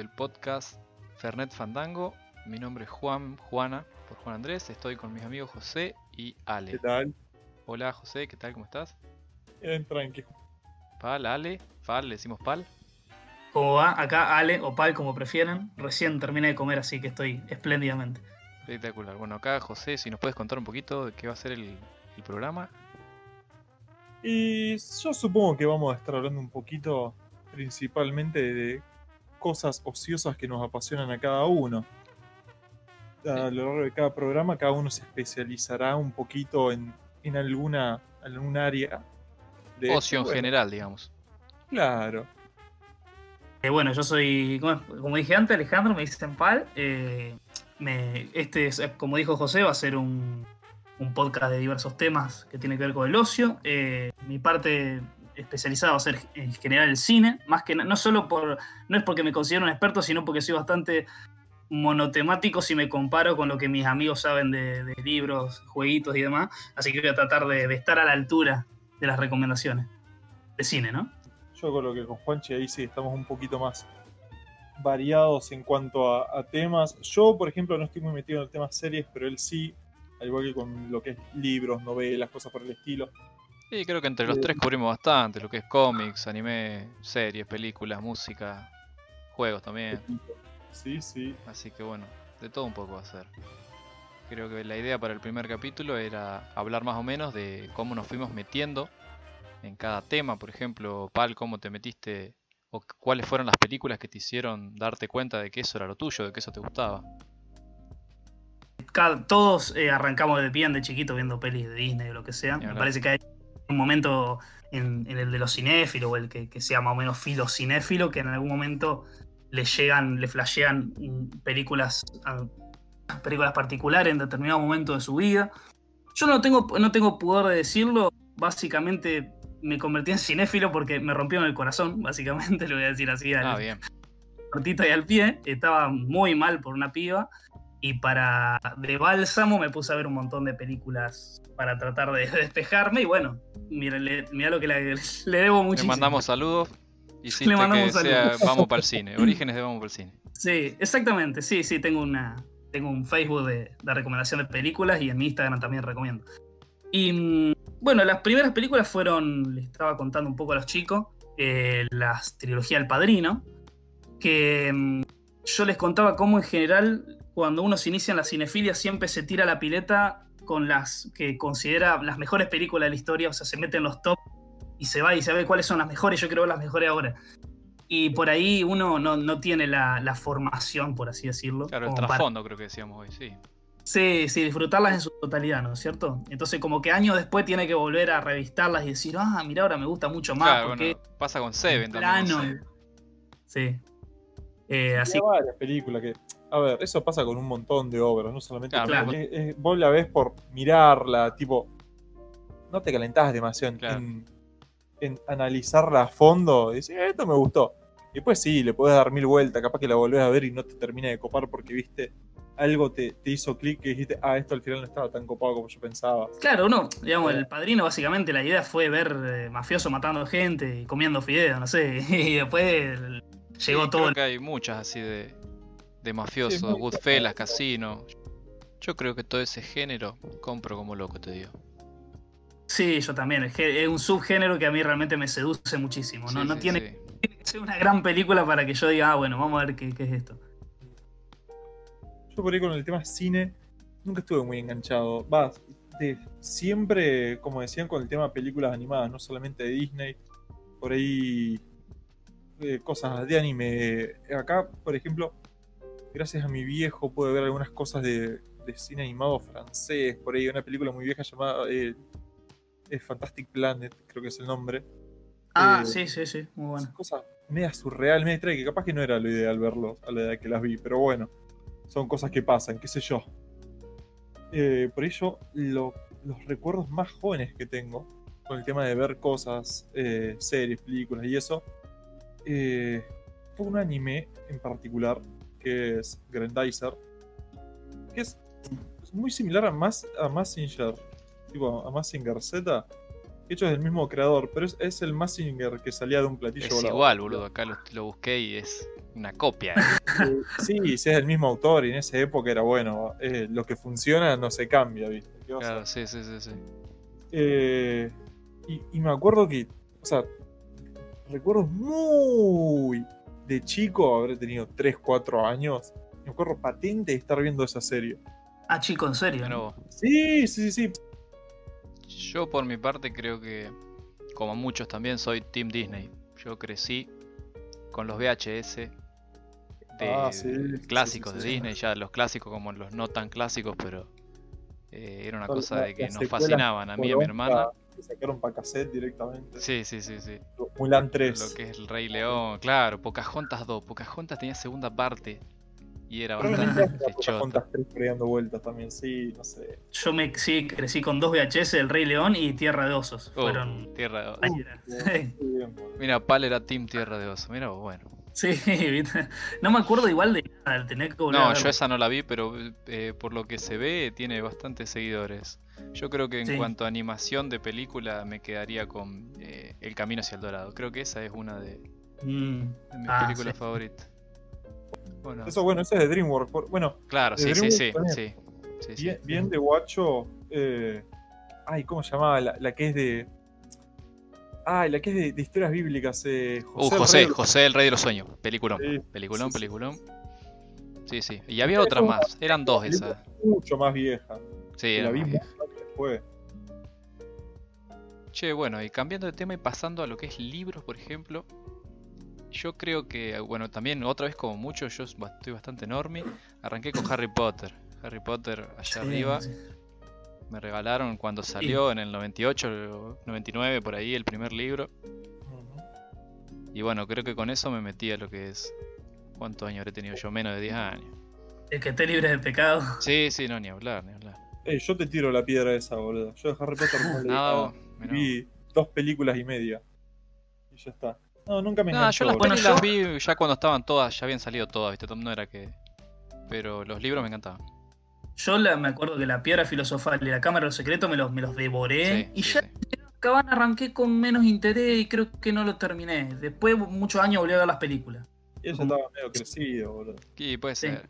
del podcast Fernet Fandango. Mi nombre es Juan, Juana, por Juan Andrés. Estoy con mis amigos José y Ale. ¿Qué tal? Hola José, ¿qué tal? ¿Cómo estás? Bien, tranqui. Pal, Ale, Pal, le decimos Pal. ¿Cómo va? Acá Ale o Pal, como prefieran. Recién terminé de comer, así que estoy espléndidamente. Espectacular. Bueno, acá José, si nos puedes contar un poquito de qué va a ser el, el programa. Y yo supongo que vamos a estar hablando un poquito principalmente de cosas ociosas que nos apasionan a cada uno. A lo largo de cada programa, cada uno se especializará un poquito en, en alguna algún área. De Ocio en bueno, general, digamos. Claro. Eh, bueno, yo soy, como, como dije antes, Alejandro, me dicen Pal. Eh, me- este, es, eh, como dijo José, va a ser un, un podcast de diversos temas que tiene que ver con el ocio. Eh, mi parte especializada va a ser en general el cine, más que no solo por, no es porque me considero un experto, sino porque soy bastante monotemático si me comparo con lo que mis amigos saben de, libros, jueguitos y demás. Así que voy a tratar de, de estar a la altura de las recomendaciones de cine, ¿no? Yo con lo que con Juanchi ahí sí estamos un poquito más variados en cuanto a, a temas. Yo, por ejemplo, no estoy muy metido en el tema series, pero él sí, al igual que con lo que es libros, novelas, cosas por el estilo. Sí, creo que entre los Eh, tres cubrimos bastante, lo que es cómics, anime, series, películas, música, juegos también. Sí, sí. Así que bueno, de todo un poco va a ser. Creo que la idea para el primer capítulo era hablar más o menos de cómo nos fuimos metiendo en cada tema. Por ejemplo, Pal, cómo te metiste o cu- cuáles fueron las películas que te hicieron darte cuenta de que eso era lo tuyo, de que eso te gustaba. cada- todos eh, arrancamos de bien de chiquito viendo pelis de Disney o lo que sea. Me parece que hay un momento en, en el de los cinéfilos o el que, que sea más o menos filocinéfilo que en algún momento le llegan, le flashean películas, películas particulares en determinado momento de su vida. Yo no tengo, no tengo pudor de decirlo, básicamente me convertí en cinéfilo porque me rompieron el corazón, básicamente, lo voy a decir así al- Ah, bien. cortito y al pie. Estaba muy mal por una piba. Y para de bálsamo me puse a ver un montón de películas para tratar de despejarme. Y bueno, mira, le- mira lo que le, le debo Le muchísimo. mandamos saludos. Hiciste mandamos que un sea saludo. Vamos para el cine. Orígenes de Vamos para el cine. Sí, exactamente. Sí, sí, tengo una. Tengo un Facebook de, de recomendación de películas y en mi Instagram también recomiendo. Y mm, bueno, las primeras películas fueron, les estaba contando un poco a los chicos, eh, las trilogía El Padrino, que mm, yo les contaba cómo en general cuando uno se inicia en la cinefilia siempre se tira la pileta con las que considera las mejores películas de la historia, o sea, se mete en los top y se va y se ve cuáles son las mejores, yo ver las mejores ahora. Y por ahí uno no, no tiene la, la formación, por así decirlo. Claro, el para- trasfondo creo que decíamos hoy, sí. Sí, sí, disfrutarlas en su totalidad, ¿no es cierto? Entonces como que años después tiene que volver a revistarlas y decir, ah, mira, ahora me gusta mucho más Claro, porque bueno, pasa con Seven en también. no plano. Sí. Eh, así Hay varias películas que. A ver, eso pasa con un montón de obras, no solamente. Claro, con- es- es- vos la ves por mirarla, tipo. No te calentás demasiado en, Claro. en- en analizarla a fondo y decir, "Eh, esto me gustó. Y después sí, le podés dar mil vueltas, capaz que la volvés a ver y no te termina de copar porque viste algo te, te hizo clic y dijiste, ah, esto al final no estaba tan copado como yo pensaba. Claro, uno, digamos, el padrino básicamente la idea fue ver eh, mafioso matando gente y comiendo fideos, no sé, y después el- llegó Sí, todo. Creo que hay muchas así de, de mafiosos, Sí, Goodfellas, Casino. Yo creo que todo ese género compro como loco, te digo. Sí, yo también, es, un subgénero que a mí realmente me seduce muchísimo, ¿no? Sí, no sí, tiene sí. que ser una gran película para que yo diga, ah, bueno, vamos a ver qué, qué es esto. Yo por ahí con el tema cine nunca estuve muy enganchado. Va, de- siempre, como decían, con el tema películas animadas, no solamente de Disney. Por ahí eh, cosas de anime. Acá, por ejemplo, gracias a mi viejo pude ver algunas cosas de, de cine animado francés. Por ahí una película muy vieja llamada eh, Fantastic Planet, creo que es el nombre. Ah, Eh, sí, sí, sí, muy bueno. Cosas media surreal, media extraña, que capaz que no era lo ideal verlo a la edad que las vi, pero bueno, son cosas que pasan, qué sé yo. Eh, por ello, lo- los recuerdos más jóvenes que tengo con el tema de ver cosas, eh, series, películas y eso, fue un anime en particular que es Grandizer, que es muy similar a, Mas, a Massinger, tipo a Massinger Z, hecho es del mismo creador, pero es, es el Massinger que salía de un platillo Es igual, boludo. Acá lo, lo busqué y es una copia. Eh, sí, si es el mismo autor y en esa época era bueno. eh, lo que funciona no se cambia, ¿viste? ¿Qué vas a Claro, sí, sí, sí, sí. Eh, y, y me acuerdo que, o sea, recuerdo muy de chico, habré tenido 3, 4 años. Me acuerdo patente de estar viendo esa serie. Ah, chico, en serio. Vos. Sí, sí, sí. Yo por mi parte creo que, como muchos también, soy Team Disney. Yo crecí con los VHS de Ah, sí, de sí, clásicos sí, sí, de sí. Disney, ya los clásicos como los no tan clásicos, pero eh, era una cosa de que nos fascinaban a mí y a mi hermana. Que sacaron para cassette directamente. Sí, sí, sí, sí. Mulan 3. Lo que es el Rey León, claro, Pocahontas 2. Pocahontas tenía segunda parte y era bastante. Pocahontas 3 por ahí dando vueltas también, sí, no sé. Yo me sí, crecí con dos VHS, El Rey León y Tierra de Osos. Oh, Fueron. Tierra de Oso. ahí era. Muy bien, bueno. Mira, Pal era Team Tierra de Oso. Mira, vos, bueno. Sí, no me acuerdo igual de nada, tener que No, yo esa no la vi, pero eh, por lo que se ve tiene bastantes seguidores. Yo creo que en Sí. cuanto a animación de película me quedaría con eh, El Camino hacia el Dorado. Creo que esa es una de, de Mm, mis Ah, películas sí. favoritas. Bueno, Eso, bueno, eso es de DreamWorks. Bueno, claro, sí, sí, sí, sí, sí, sí. bien, bien de guacho. Eh, ay, ¿cómo se llamaba? La, la que es de. Ay, la que es de, de historias bíblicas. Eh, Uh, el José, Rey- José el Rey de los Sueños. Peliculón. Sí, Peliculón, sí, sí. peliculón. Sí, sí. Y había otras más. Eran dos esas. Mucho más vieja. Sí, la vi mucho después. Che, bueno, y cambiando de tema y pasando a lo que es libros, por ejemplo. Yo creo que, bueno, también otra vez como mucho, yo estoy bastante enorme. Arranqué con Harry Potter. Harry Potter allá sí, arriba. sí. Me regalaron cuando salió en el 98, 99, por ahí, el primer libro. Y bueno, creo que con eso me metí a lo que es... ¿Cuántos años habré tenido yo? Menos de 10 años. El que esté libre de pecado. Sí, sí, no, ni hablar, ni hablar. Eh, yo te tiro la piedra esa, boludo. Yo de Harry Potter no leí Nada, nada. vos, mirá Vi dos películas y media. Y ya está. No, nunca me No, enganchó. yo las las vi ya cuando estaban todas, ya habían salido todas, ¿viste? No era que. Pero los libros me encantaban. Yo la- me acuerdo que la piedra filosofal y la cámara de los secretos me los, me los devoré. Sí, y sí, ya sí. acaban arranqué con menos interés y creo que no lo terminé. Después, muchos años, volví a ver las películas. Y ella estaba medio crecido, boludo. Y puede Sí. ser.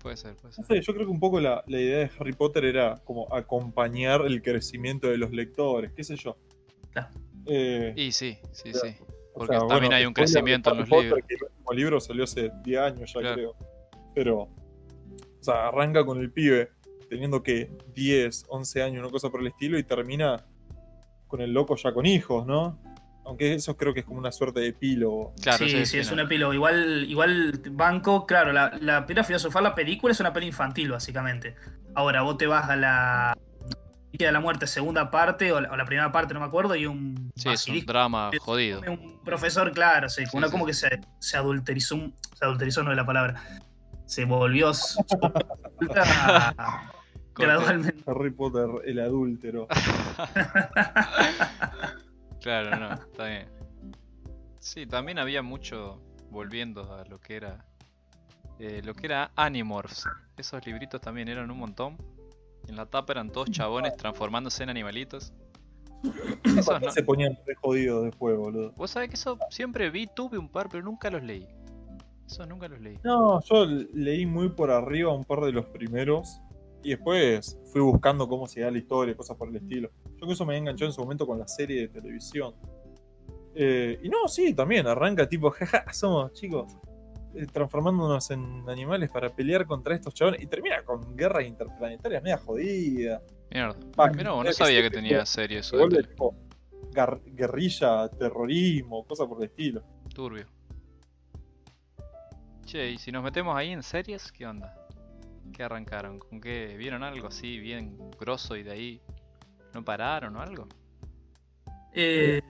Puede ser, puede No ser. sé, yo creo que un poco la, la idea de Harry Potter era como acompañar el crecimiento de los lectores, qué sé yo. Claro. Eh, Y sí, sí, Claro. sí. o Porque sea, también bueno, hay un crecimiento en Harry los Potter, libros. que el último libro salió hace 10 años ya Claro. creo. Pero, o sea, arranca con el pibe teniendo que 10, 11 años, una cosa por el estilo, y termina con el loco ya con hijos, ¿no? Aunque eso creo que es como una suerte de epílogo. Claro, sí, sí, es un epílogo. Igual, igual banco, claro, la, la piedra filosofal, la película es una peli infantil, básicamente. Ahora, vos te vas a la de la muerte, segunda parte, o la, o la primera parte, no me acuerdo, y un Sí, es un drama jodido. un profesor, claro, sí, Sí, una como que se, se adulterizó, un- se adulterizó no es la palabra, se volvió gradualmente. Harry Potter, el adúltero. Claro, no, está bien. Sí, también había mucho, volviendo a lo que era eh, lo que era Animorphs. Esos libritos también eran un montón. En la tapa eran todos chabones transformándose en animalitos. Esos no- Se ponían re jodidos después, boludo. Vos sabés que eso siempre vi, tuve un par, pero nunca los leí. Esos nunca los leí. No, yo leí muy por arriba un par de los primeros y después fui buscando cómo se da la historia, cosas por el estilo. Yo que eso me enganchó en su momento con la serie de televisión. Eh, y no, sí, también arranca tipo, jaja, somos chicos eh, transformándonos en animales para pelear contra estos chavales y termina con guerras interplanetarias media jodida. Mierda. Medio no sabía se- que tenía serie eso de guerrilla, terrorismo, cosas por el estilo. Turbio. Che, y si nos metemos ahí en series, ¿qué onda? ¿Qué arrancaron? ¿Con qué? ¿Vieron algo así bien grosso y de ahí no pararon o algo? Eh,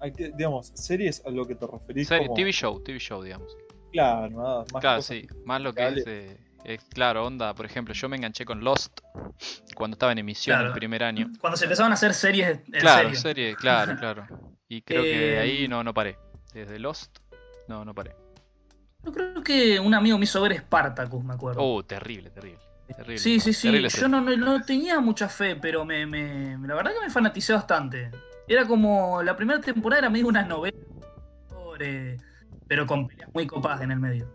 Hay que, digamos, series a lo que te referís Serie, como... TV show, TV show, digamos. Claro, nada, más Claro, cosas sí, más lo que Dale. es claro, onda, por ejemplo, yo me enganché con Lost cuando estaba en emisión Claro. el primer año. cuando se empezaban a hacer series en Claro, serio. serie, claro, claro. Y creo que de ahí Eh, no, no paré. Desde Lost, no, no paré. Yo creo que un amigo me hizo ver Spartacus, me acuerdo. Oh, terrible, terrible. Terrible. Sí, sí, sí. terrible Yo no, no, no tenía mucha fe, pero me, me- la verdad que me fanaticé bastante. Era como. La primera temporada era medio una novela sobre pero con peleas muy copadas en el medio.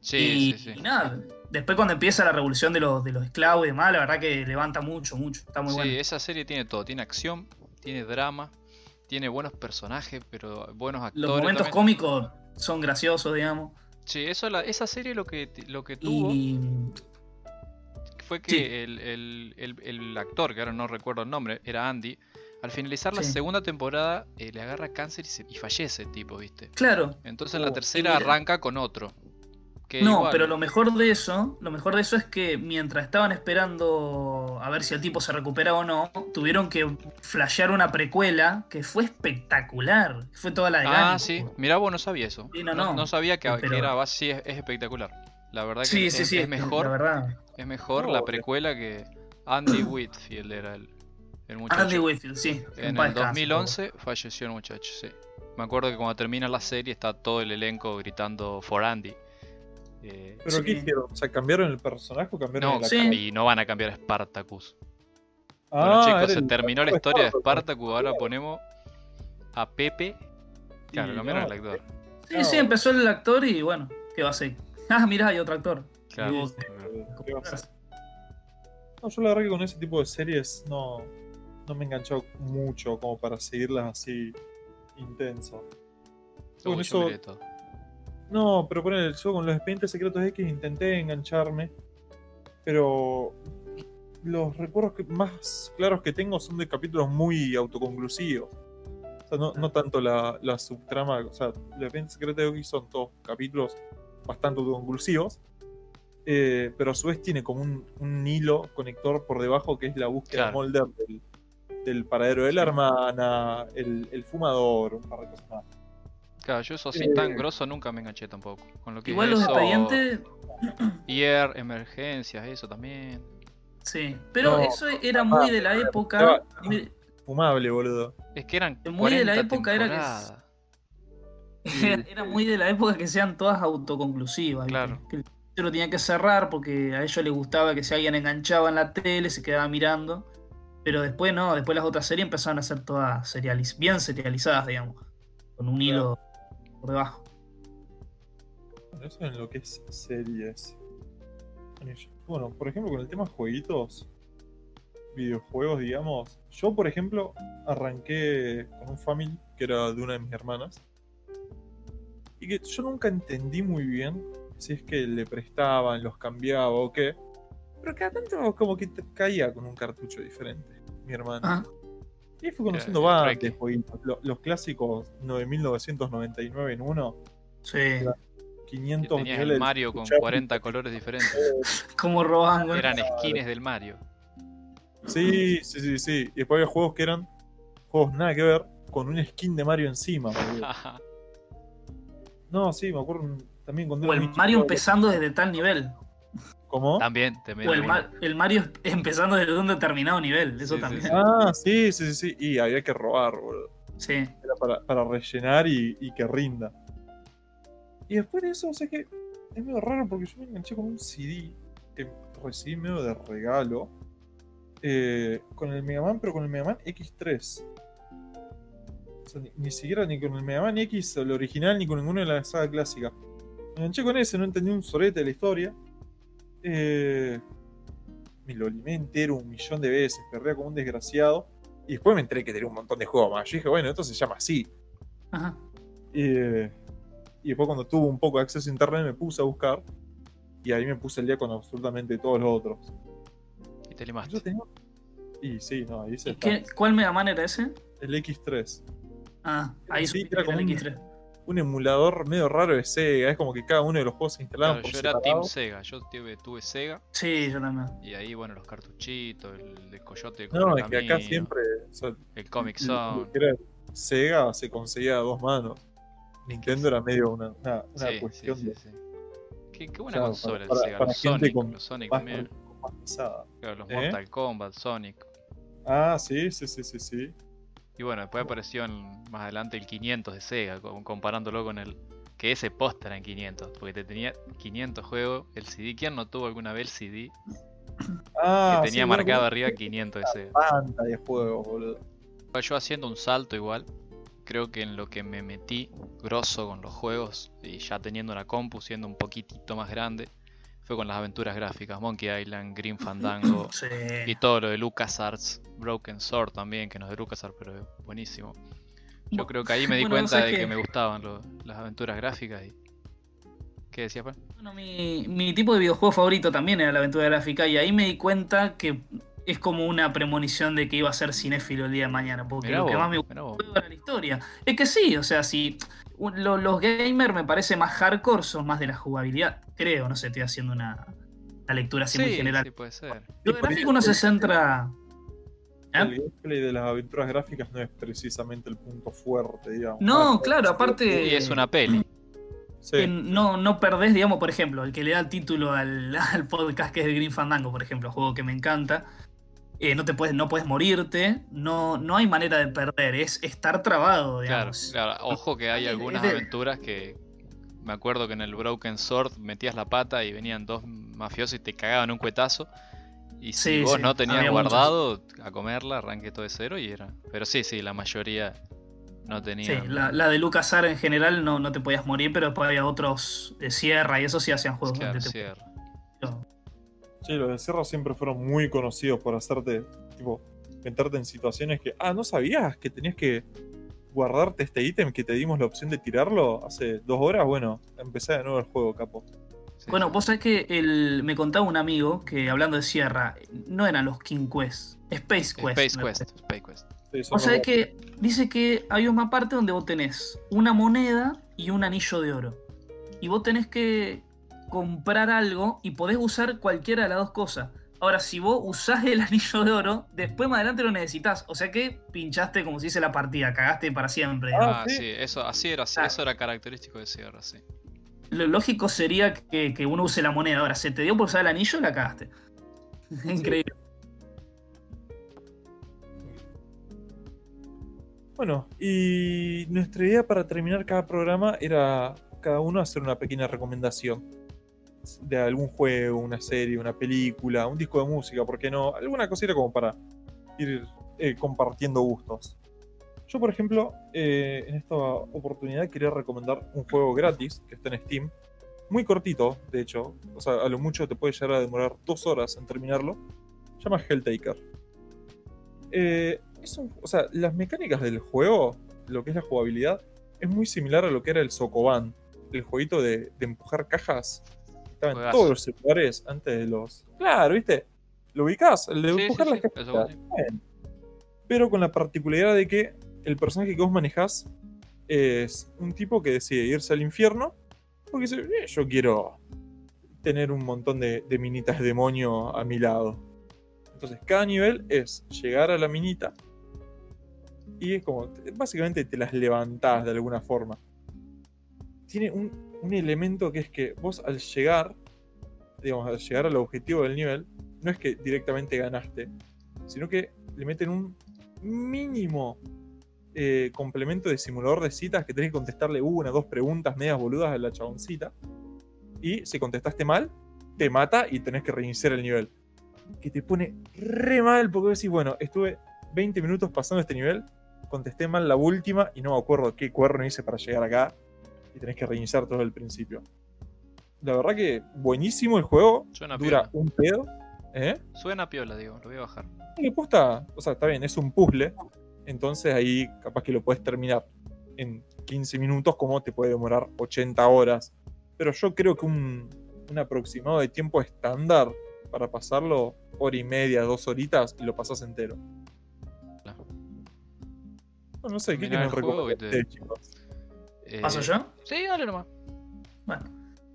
Sí, y, sí, sí. y nada, después cuando empieza la revolución de los, de los esclavos y demás, la verdad que levanta mucho, mucho. Está muy Sí, bueno. esa serie tiene todo. Tiene acción, tiene drama, tiene buenos personajes, pero buenos actores. Los momentos también. cómicos son graciosos, digamos. Sí, eso la- esa serie lo que, lo que tuvo Y fue que sí. el, el- el- el actor, que ahora no recuerdo el nombre, era Andy. Al finalizar la Sí. segunda temporada eh, le agarra cáncer y, se- y fallece el tipo, ¿viste? claro, Entonces en la Oh, tercera mira. arranca con otro. Que no, igual- pero lo mejor de eso, lo mejor de eso es que mientras estaban esperando a ver si el tipo se recuperaba o no, tuvieron que flashear una precuela que fue espectacular. Fue toda la de Ah, Gánico. sí. Mirá, vos no sabía eso. Sí, no, no. sabía que, era así, es, es espectacular. La verdad que Sí, es, sí, sí, es mejor, la verdad. es mejor la boludo. precuela que Andy Whitfield era el, el muchacho. Andy Whitfield, sí. En el descanse, 2011 falleció el muchacho, sí. Me acuerdo que cuando termina la serie está todo el elenco gritando for Andy. Eh, ¿Pero Sí. qué hicieron? O sea, ¿cambiaron el personaje o cambiaron no, el sí. y no van a cambiar a Spartacus. Ah, bueno chicos, se terminó la historia de Spartacus. Ahora ponemos a Pepe. Claro, cambiaron no, el actor. Sí, sí, empezó el actor y bueno, ¿qué va a ser? Ah, mirá, hay otro actor. Claro. Sí, ¿qué va a ser? No, yo la verdad que con ese tipo de series no, no me he enganchado mucho como para seguirlas así intenso. Con Uy, yo eso, miré todo. No, pero poner yo con los expedientes secretos X intenté engancharme, pero los recuerdos que- más claros que tengo son de capítulos muy autoconclusivos. O sea, no, no tanto la, la subtrama, o sea, los expedientes secretos X son todos capítulos bastante autoconclusivos, eh, pero a su vez tiene como un, un hilo conector por debajo que es la búsqueda de. Mulder del, del paradero de la hermana, el, el fumador, un par de cosas más. Claro, yo eso así Eh, tan grosso nunca me enganché tampoco. Con lo que Igual es los eso, expedientes, IR, emergencias, eso también. sí. Pero No, eso era muy de la época. Fumable, boludo. Es que eran Muy de la 40 época era que-. Era, muy de la época que sean todas autoconclusivas. Claro. Que el lo tenía que cerrar porque a ellos les gustaba que si alguien enganchaba en la tele se quedaba mirando. Pero después no, después las otras series empezaron a ser todas serializ- bien serializadas, digamos. Con un hilo por debajo. Eso en lo que es series. Bueno, por ejemplo, con el tema jueguitos, videojuegos, digamos. Yo, por ejemplo, arranqué con un Family que era de una de mis hermanas. Y que yo nunca entendí muy bien si es que le prestaban, los cambiaba o qué. Pero cada tanto como que caía con un cartucho diferente, mi hermana. Ah, Y fui conociendo varios jueguitos. Lo- Los, clásicos 9999 en uno, sí. Claro. Que 500 tenías niveles. el Mario con escuchar. 40 colores diferentes. Como roban, güey. Eran skins del Mario. Sí, sí, sí, sí. Y después había juegos que eran juegos nada que ver con un skin de Mario encima. boludo. No, sí, me acuerdo también cuando O el Mario chico, empezando desde tal nivel. ¿Cómo? También te O el, uno. Ma- el Mario empezando desde un determinado nivel. Eso Sí, sí, también. sí. Ah, sí, sí, sí, sí. Y había que robar, boludo. Sí. Era para, para rellenar y, y que rinda. Y después de eso, o sea que es medio raro porque yo me enganché con un CD que recibí medio de regalo. eh, con el Mega Man, pero con el Mega Man X3. O sea, ni, ni siquiera ni con el Mega Man X, el original, ni con ninguno de la saga clásica. Me enganché con ese, no entendí un sorete de la historia. Eh, me lo limé entero un millón de veces, perrea como un desgraciado. Y después me enteré que tenía un montón de juegos más. Yo dije, bueno, esto se llama así. Ajá. Eh, y después cuando tuve un poco de acceso a internet me puse a buscar. Y ahí me puse el día con absolutamente todos los otros. Y te Yo limaste. tenía... Y sí, no, ahí se ¿Y está. qué, cuál Mega Man era ese? El X3. Ah, ahí Sí, era era el como un- X3. Un emulador medio raro de Sega. Es como que cada uno de los juegos se instalaban Claro, por yo era separado. Team Sega. Yo tuve, tuve Sega. Sí, yo también. Y ahí, bueno, los cartuchitos, el de Coyote. de No, es que acá siempre... o sea, El Comic Zone. Sega se conseguía a dos manos. Nintendo era medio una, una, una Sí, cuestión sí, de sí. Qué, qué buena Claro, consola para- el Sega. para Los gente Sonic, con los Sonic más, también. más pesada. Claro, los ¿Eh? Mortal Kombat, Sonic. Ah, sí, sí, sí, sí, sí. Y bueno, después apareció en- más adelante el 500 de Sega, co- comparándolo con el. Que ese póster era en 500, porque te tenía 500 juegos. El CD, ¿quién no tuvo alguna vez el CD? Ah, que tenía sí, marcado arriba 500 de Sega. Banda de juegos, boludo. Yo haciendo un salto igual, creo que en lo que me metí grosso con los juegos y ya teniendo una compu siendo un poquitito más grande, fue con las aventuras gráficas, Monkey Island, Green Fandango Sí. y todo lo de LucasArts, Broken Sword también, que no es de LucasArts, pero es buenísimo. Yo creo que ahí me di bueno, cuenta de que que- me gustaban lo- las aventuras gráficas y... ¿Qué decía, Juan? Bueno, mi, mi tipo de videojuego favorito también era la aventura gráfica y ahí me di cuenta que es como una premonición de que iba a ser cinéfilo el día de mañana, porque Mirá lo que más me gustó era la historia. Es que sí, o sea, si lo- los gamers me parece más hardcore son más de la jugabilidad, creo, no sé, estoy haciendo una, una lectura así muy Sí, general. sí puede ser. Lo gráfico uno se centra... ¿Eh? El gameplay de las aventuras gráficas no es precisamente el punto fuerte, digamos. No, claro, aparte- Y es una peli. Sí. que no, no perdés, digamos, por ejemplo, el que le da el título al, al podcast que es el Green Fandango, por ejemplo, juego que me encanta. Eh, no te puedes, no puedes morirte, no, no hay manera de perder, es estar trabado, digamos. claro. Ojo que hay algunas aventuras que... Me acuerdo que en el Broken Sword metías la pata y venían dos mafiosos y te cagaban un cuetazo. Y si Sí, vos sí, no tenías guardado, a comerla, arranqué todo de cero y era... Pero sí, sí, la mayoría no tenía... Sí, la, la de LucasArts en general no, no te podías morir, pero después había otros de Sierra y eso sí hacían juegos Claro, donde te cierra. Sí, los de Sierra siempre fueron muy conocidos por hacerte, tipo, meterte en situaciones que, ah, ¿no sabías que tenías que guardarte este ítem que te dimos la opción de tirarlo hace dos horas? Bueno, empecé de nuevo el juego, capo. Sí, Bueno, vos sabés que el, me contaba un amigo que hablando de Sierra, no eran los King Quest, Space Quest. Space Quest, Space Quest. Sí, sea los- que dice que hay una parte donde vos tenés una moneda y un anillo de oro. Y vos tenés que comprar algo y podés usar cualquiera de las dos cosas. Ahora, si vos usás el anillo de oro, después más adelante lo necesitas. O sea que pinchaste, como se dice la partida, cagaste para siempre. Ah, ¿sí? sí, eso, así era, Ah. eso era característico de Sierra, sí. Lo lógico sería que, que uno use la moneda. Ahora, se te dio por usar el anillo, la cagaste. Increíble. Bueno, y nuestra idea para terminar cada programa era cada uno hacer una pequeña recomendación de algún juego, una serie, una película, un disco de música, ¿por qué no? Alguna cosita como para ir eh, compartiendo gustos. Yo, por ejemplo, eh, en esta oportunidad quería recomendar un juego gratis que está en Steam, muy cortito, de hecho, o sea, a lo mucho te puede llegar a demorar dos horas en terminarlo. Se llama Helltaker. Eh, o sea, las mecánicas del juego, lo que es la jugabilidad, es muy similar a lo que era el Sokoban, el jueguito de empujar cajas. Estaba en todos los celulares antes de los. Claro, ¿viste? ¿Lo ubicás? El de Sí, sí, empujar sí, las. Pero con la particularidad de que el personaje que vos manejás es un tipo que decide irse al infierno porque dice: "Eh, Yo quiero tener un montón de, de minitas demonio a mi lado. Entonces, cada nivel es llegar a la minita y es como, te- básicamente te las levantás de alguna forma. Tiene un, un elemento que es que vos al llegar, digamos, al llegar al objetivo del nivel, no es que directamente ganaste, sino que le meten un mínimo eh, complemento de simulador de citas que tenés que contestarle una, dos preguntas medias boludas a la chaboncita. Y si contestaste mal, te mata y tenés que reiniciar el nivel. Que te pone re mal porque decís, bueno, estuve 20 minutos pasando este nivel, contesté mal la última y no me acuerdo qué cuerno hice para llegar acá. Y tenés que reiniciar todo el principio. La verdad que buenísimo el juego. Suena dura piola. un pedo. ¿Eh? Suena piola, digo, lo voy a bajar. Y posta, o sea, está bien, es un puzzle. Entonces ahí capaz que lo puedes terminar en 15 minutos, como te puede demorar 80 horas. Pero yo creo que un, un aproximado de tiempo estándar para pasarlo, hora y media, dos horitas, y lo pasas entero. No, no sé, ¿qué recomendar y te- chicos? Eh, ¿Paso yo? Sí, dale nomás. Bueno,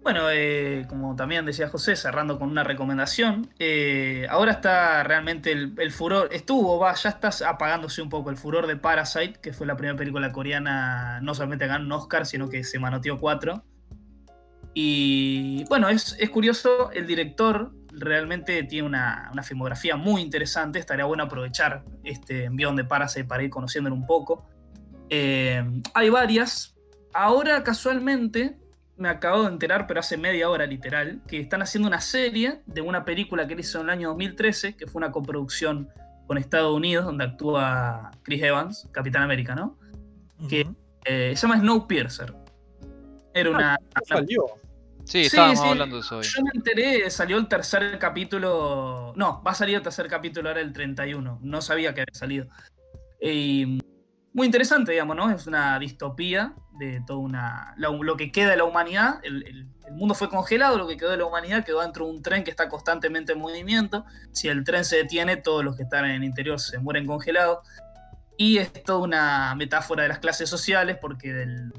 bueno eh, como también decía José, cerrando con una recomendación, eh, ahora está realmente el, el furor, estuvo, va, ya está apagándose un poco el furor de Parasite, que fue la primera película coreana, no solamente ganó un Oscar, sino que se manoteó cuatro. Y bueno, es, es curioso, el director realmente tiene una, una filmografía muy interesante, estaría bueno aprovechar este envión de Parasite para ir conociéndolo un poco. Eh, hay varias, ahora casualmente me acabo de enterar, pero hace media hora literal, que están haciendo una serie de una película que él hizo en el año 2013, que fue una coproducción con Estados Unidos, donde actúa Chris Evans, Capitán América, ¿no? que-. Eh, se llama Snowpiercer. Era una, Ah, ¿no salió? Sí, Sí, estábamos sí. hablando de eso hoy. Yo me enteré, salió el tercer capítulo. No, va a salir el tercer capítulo ahora el 31. No sabía que había salido. Y muy interesante, digamos, ¿no? Es una distopía de toda una. lo que queda de la humanidad. El, mundo fue congelado, lo que quedó de la humanidad quedó dentro de un tren que está constantemente en movimiento. Si el tren se detiene, todos los que están en el interior se mueren congelados. Y es toda una metáfora de las clases sociales, porque del,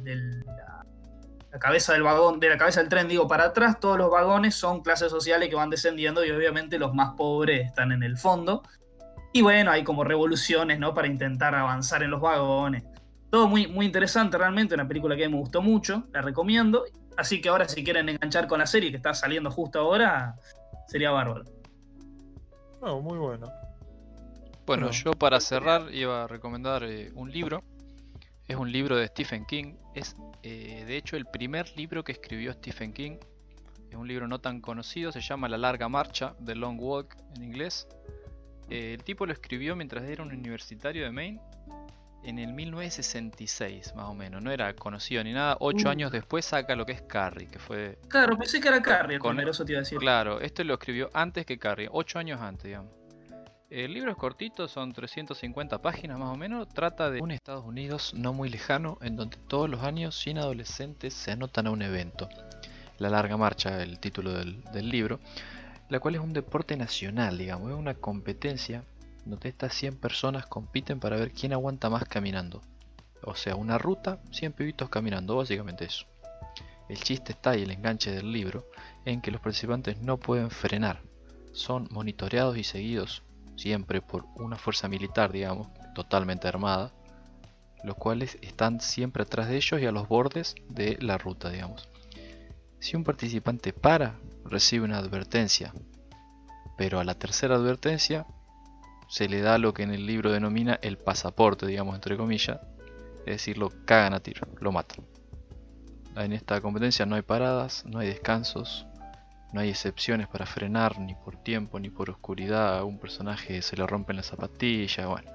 la cabeza del vagón, de la cabeza del tren, digo, para atrás, todos los vagones son clases sociales que van descendiendo y obviamente los más pobres están en el fondo. Y bueno, hay como revoluciones, ¿no? Para intentar avanzar en los vagones. Todo muy, muy interesante realmente, una película que me gustó mucho, la recomiendo. Así que ahora si quieren enganchar con la serie que está saliendo justo ahora, sería bárbaro. No, muy bueno. Bueno, Bueno. yo para cerrar iba a recomendar eh, un libro. Es un libro de Stephen King. Es eh, de hecho el primer libro que escribió Stephen King. Es un libro no tan conocido, se llama La larga marcha, The Long Walk en inglés. Eh, el tipo lo escribió mientras era un universitario de Maine en el 1966, más o menos. No era conocido ni nada. Ocho Uh. años después saca lo que es Carrie, que fue Claro, pensé que era Carrie el Con- primero, eso te iba a decir. Claro, este lo escribió antes que Carrie, 8 años antes, digamos. El libro es cortito, son 350 páginas más o menos. Trata de un Estados Unidos no muy lejano, en donde todos los años 100 adolescentes se anotan a un evento. La larga marcha, el título del, del libro, la cual es un deporte nacional, digamos, es una competencia donde estas 100 personas compiten para ver quién aguanta más caminando. O sea, una ruta, 100 pibitos caminando, básicamente eso. El chiste está y el enganche del libro en que los participantes no pueden frenar. Son monitoreados y seguidos siempre por una fuerza militar, digamos, totalmente armada, los cuales están siempre atrás de ellos y a los bordes de la ruta, digamos. Si un participante para, recibe una advertencia, pero a la tercera advertencia se le da lo que en el libro denomina el pasaporte, digamos, entre comillas, es decir, lo cagan a tiro, lo matan. En esta competencia no hay paradas, no hay descansos, no hay excepciones para frenar ni por tiempo ni por oscuridad. A un personaje se le rompen las zapatillas. Bueno,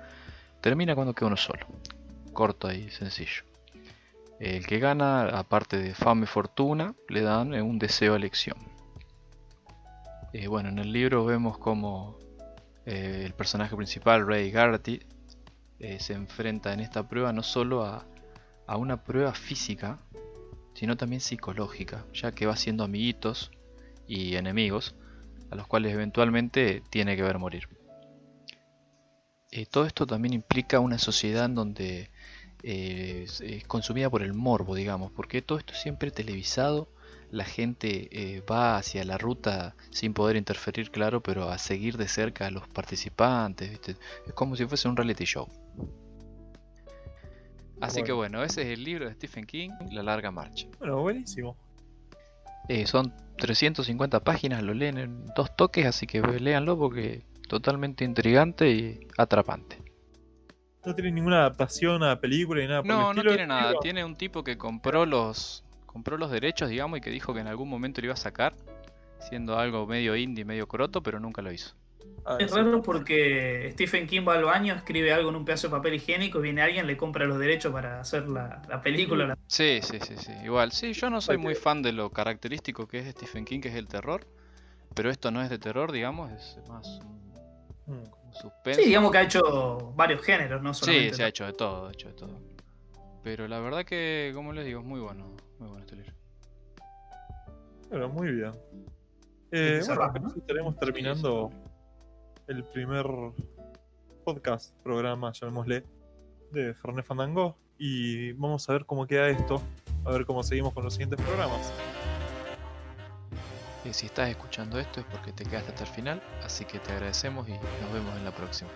termina cuando queda uno solo. Corto y sencillo. El que gana, aparte de fama y fortuna, le dan eh, un deseo a elección. Eh, bueno, en el libro vemos como eh, el personaje principal, Ray Garrity, eh, se enfrenta en esta prueba no solo a, a una prueba física, sino también psicológica, ya que va haciendo amiguitos y enemigos, a los cuales eventualmente tiene que ver morir. Todo esto también implica una sociedad en donde eh, es, es consumida por el morbo, digamos, porque todo esto es siempre televisado, la gente eh, va hacia la ruta sin poder interferir, claro, pero a seguir de cerca a los participantes, ¿viste? es como si fuese un reality show. Así que bueno, ese es el libro de Stephen King, La larga marcha. Bueno, buenísimo. Eh, son 350 páginas, lo leen en dos toques, así que léanlo porque totalmente intrigante y atrapante. No tiene ninguna adaptación a película ni nada por el No, no tiene nada. Digo, Tiene un tipo que compró los compró los derechos, digamos, y que dijo que en algún momento lo iba a sacar, siendo algo medio indie, medio croto, pero nunca lo hizo. ah, Es sí. raro porque Stephen King va al baño, escribe algo en un pedazo de papel higiénico y viene alguien, le compra los derechos para hacer la, la película. la- Sí, sí, sí, sí. Igual, sí, yo no soy muy fan de lo característico que es Stephen King, que es el terror, pero esto no es de terror, digamos, es más Mm. Sí, digamos que ha hecho varios géneros, no Sí, solamente. se ha hecho de todo, ha hecho de todo. Pero la verdad que, como les digo, es muy bueno, muy bueno este libro. Bueno, muy bien. Eh, bueno, estaremos terminando el primer podcast, programa, llamémosle, de Fernet Fandango. Y vamos a ver cómo queda esto. A ver cómo seguimos con los siguientes programas. Y si estás escuchando esto es porque te quedaste hasta el final, así que te agradecemos y nos vemos en la próxima.